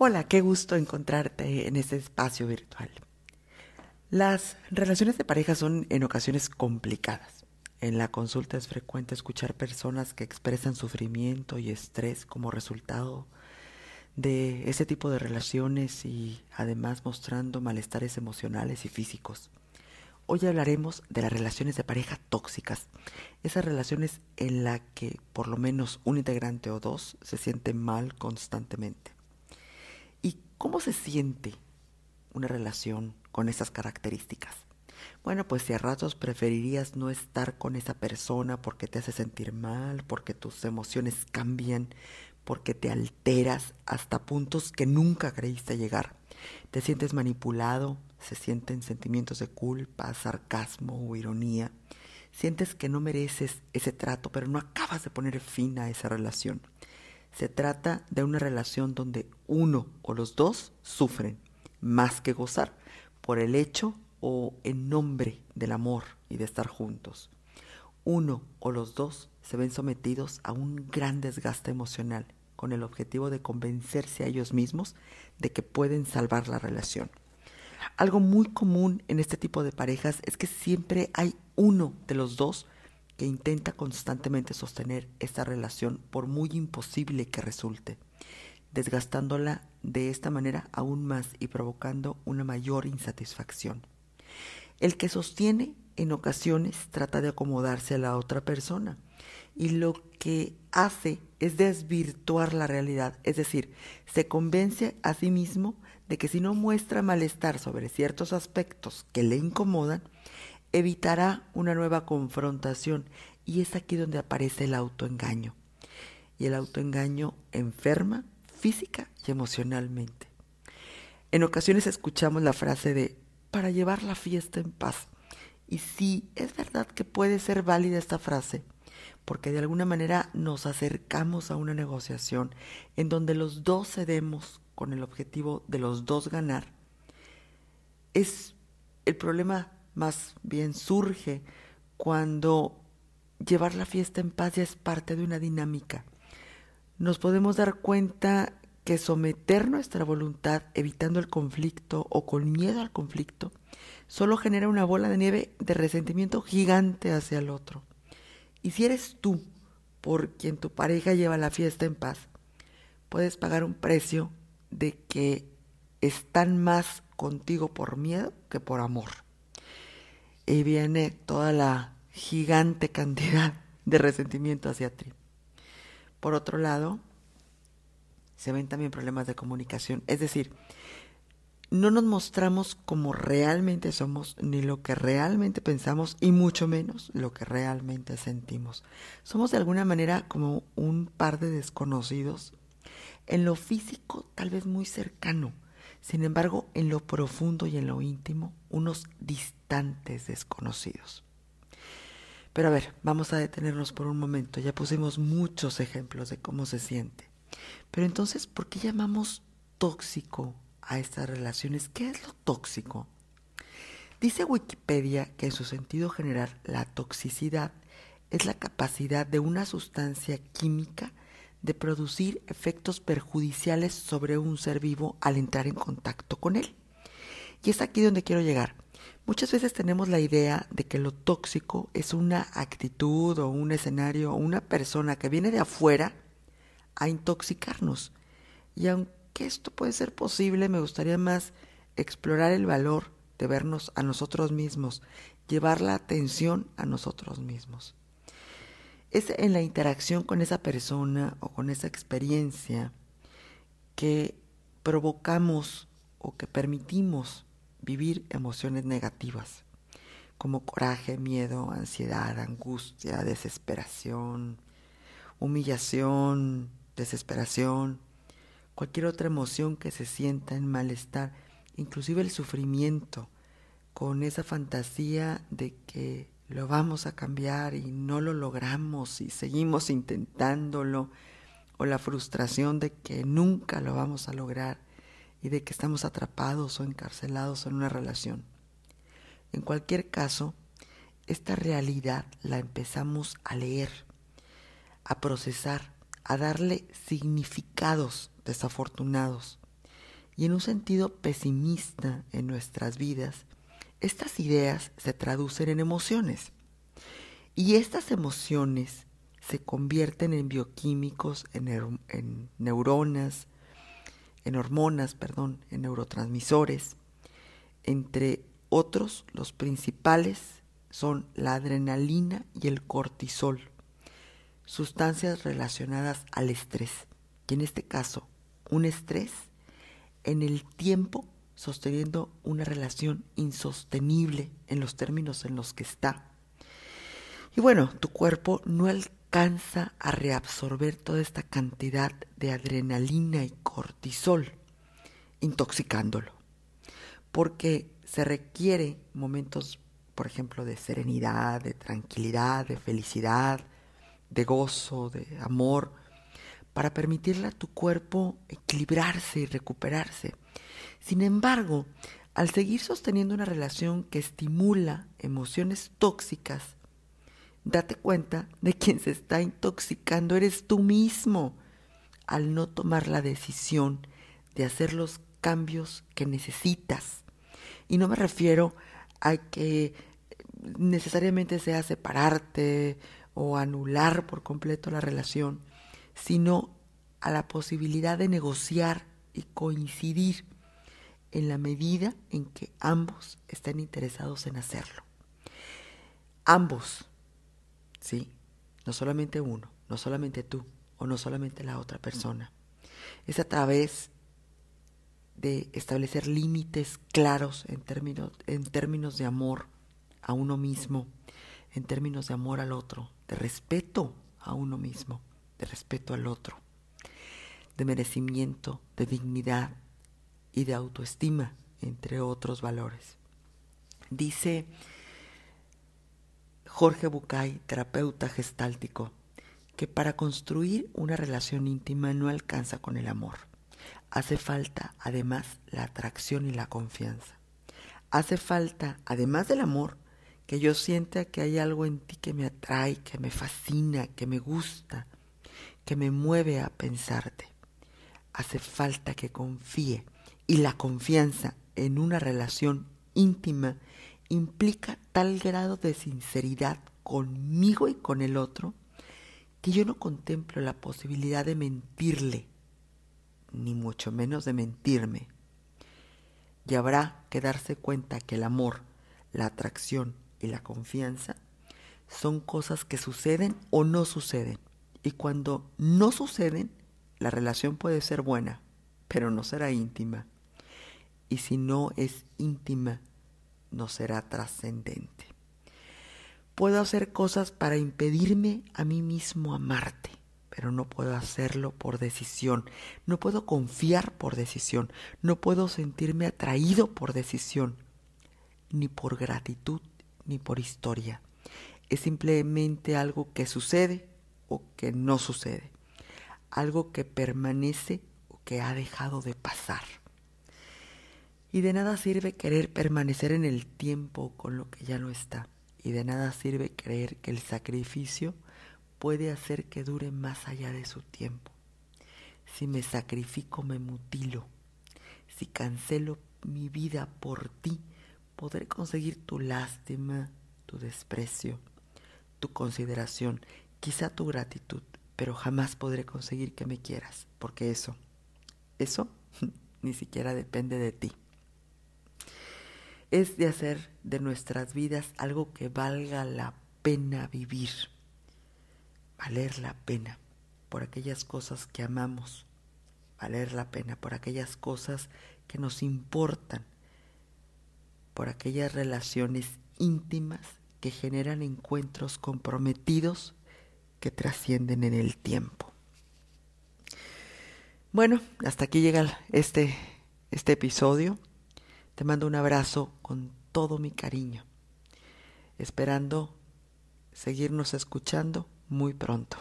Hola, qué gusto encontrarte en este espacio virtual. Las relaciones de pareja son en ocasiones complicadas. En la consulta es frecuente escuchar personas que expresan sufrimiento y estrés como resultado de ese tipo de relaciones y además mostrando malestares emocionales y físicos. Hoy hablaremos de las relaciones de pareja tóxicas, esas relaciones en las que por lo menos un integrante o dos se sienten mal constantemente. ¿Cómo se siente una relación con esas características? Bueno, pues si a ratos preferirías no estar con esa persona porque te hace sentir mal, porque tus emociones cambian, porque te alteras hasta puntos que nunca creíste llegar. Te sientes manipulado, se sienten sentimientos de culpa, sarcasmo o ironía. Sientes que no mereces ese trato, pero no acabas de poner fin a esa relación. Se trata de una relación donde uno o los dos sufren más que gozar por el hecho o en nombre del amor y de estar juntos. Uno o los dos se ven sometidos a un gran desgaste emocional con el objetivo de convencerse a ellos mismos de que pueden salvar la relación. Algo muy común en este tipo de parejas es que siempre hay uno de los dos que intenta constantemente sostener esta relación por muy imposible que resulte, desgastándola de esta manera aún más y provocando una mayor insatisfacción. El que sostiene en ocasiones trata de acomodarse a la otra persona y lo que hace es desvirtuar la realidad, es decir, se convence a sí mismo de que si no muestra malestar sobre ciertos aspectos que le incomodan, evitará una nueva confrontación y es aquí donde aparece el autoengaño. Y el autoengaño enferma física y emocionalmente. En ocasiones escuchamos la frase de para llevar la fiesta en paz. Y sí, es verdad que puede ser válida esta frase, porque de alguna manera nos acercamos a una negociación en donde los dos cedemos con el objetivo de los dos ganar. Es el problema más bien surge cuando llevar la fiesta en paz ya es parte de una dinámica. Nos podemos dar cuenta que someter nuestra voluntad evitando el conflicto o con miedo al conflicto solo genera una bola de nieve de resentimiento gigante hacia el otro. Y si eres tú por quien tu pareja lleva la fiesta en paz, puedes pagar un precio de que están más contigo por miedo que por amor y viene toda la gigante cantidad de resentimiento hacia ti. Por otro lado, se ven también problemas de comunicación, es decir, no nos mostramos como realmente somos, ni lo que realmente pensamos, y mucho menos lo que realmente sentimos. Somos de alguna manera como un par de desconocidos, en lo físico tal vez muy cercano, sin embargo, en lo profundo y en lo íntimo, unos distantes desconocidos. Pero a ver, vamos a detenernos por un momento. Ya pusimos muchos ejemplos de cómo se siente. Pero entonces, ¿por qué llamamos tóxico a estas relaciones? ¿Qué es lo tóxico? Dice Wikipedia que en su sentido general la toxicidad es la capacidad de una sustancia química de producir efectos perjudiciales sobre un ser vivo al entrar en contacto con él. Y es aquí donde quiero llegar. Muchas veces tenemos la idea de que lo tóxico es una actitud o un escenario o una persona que viene de afuera a intoxicarnos. Y aunque esto puede ser posible, me gustaría más explorar el valor de vernos a nosotros mismos, llevar la atención a nosotros mismos es en la interacción con esa persona o con esa experiencia que provocamos o que permitimos vivir emociones negativas, como coraje, miedo, ansiedad, angustia, desesperación, humillación, desesperación, cualquier otra emoción que se sienta en malestar, inclusive el sufrimiento, con esa fantasía de que lo vamos a cambiar y no lo logramos y seguimos intentándolo, o la frustración de que nunca lo vamos a lograr y de que estamos atrapados o encarcelados en una relación. En cualquier caso, esta realidad la empezamos a leer, a procesar, a darle significados desafortunados. Y en un sentido pesimista en nuestras vidas, estas ideas se traducen en emociones. Y estas emociones se convierten en bioquímicos, en, neuronas, en hormonas, perdón, en neurotransmisores. Entre otros, los principales son la adrenalina y el cortisol, sustancias relacionadas al estrés. Y en este caso, un estrés en el tiempo sosteniendo una relación insostenible en los términos en los que está. Y bueno, tu cuerpo no alcanza a reabsorber toda esta cantidad de adrenalina y cortisol, intoxicándolo, porque se requiere momentos, por ejemplo, de serenidad, de tranquilidad, de felicidad, de gozo, de amor, para permitirle a tu cuerpo equilibrarse y recuperarse. Sin embargo, al seguir sosteniendo una relación que estimula emociones tóxicas, date cuenta de quien se está intoxicando eres tú mismo al no tomar la decisión de hacer los cambios que necesitas. Y no me refiero a que necesariamente sea separarte o anular por completo la relación, sino a la posibilidad de negociar y coincidir en la medida en que ambos estén interesados en hacerlo. Ambos, ¿sí? No solamente uno, no solamente tú o no solamente la otra persona. Es a través de establecer límites claros en términos, en términos de amor a uno mismo, en términos de amor al otro, de respeto a uno mismo de respeto al otro, de merecimiento, de dignidad y de autoestima, entre otros valores. Dice Jorge Bucay, terapeuta gestáltico, que para construir una relación íntima no alcanza con el amor. Hace falta, además, la atracción y la confianza. Hace falta, además del amor, que yo sienta que hay algo en ti que me atrae, que me fascina, que me gusta, que me mueve a pensarte. Hace falta que confíe y la confianza en una relación íntima implica tal grado de sinceridad conmigo y con el otro que yo no contemplo la posibilidad de mentirle, ni mucho menos de mentirme. Y habrá que darse cuenta que el amor, la atracción y la confianza son cosas que suceden o no suceden y cuando no suceden, la relación puede ser buena, pero no será íntima. Y si no es íntima, no será trascendente. Puedo hacer cosas para impedirme a mí mismo amarte, pero no puedo hacerlo por decisión. No puedo confiar por decisión. No puedo sentirme atraído por decisión, ni por gratitud, ni por historia. Es simplemente algo que sucede o que no sucede, algo que permanece o que ha dejado de pasar. Y de nada sirve querer permanecer en el tiempo con lo que ya no está. Y de nada sirve creer que el sacrificio puede hacer que dure más allá de su tiempo. Si me sacrifico, me mutilo. Si cancelo mi vida por ti, podré conseguir tu lástima, tu desprecio, tu consideración quizá tu gratitud, pero jamás podré conseguir que me quieras, porque eso, eso ni siquiera depende de ti. Es de hacer de nuestras vidas algo que valga la pena vivir, valer la pena por aquellas cosas que amamos, valer la pena por aquellas cosas que nos importan, por aquellas relaciones íntimas que generan encuentros comprometidos que trascienden en el tiempo. Bueno, hasta aquí llega este, este episodio. Te mando un abrazo con todo mi cariño, esperando seguirnos escuchando muy pronto.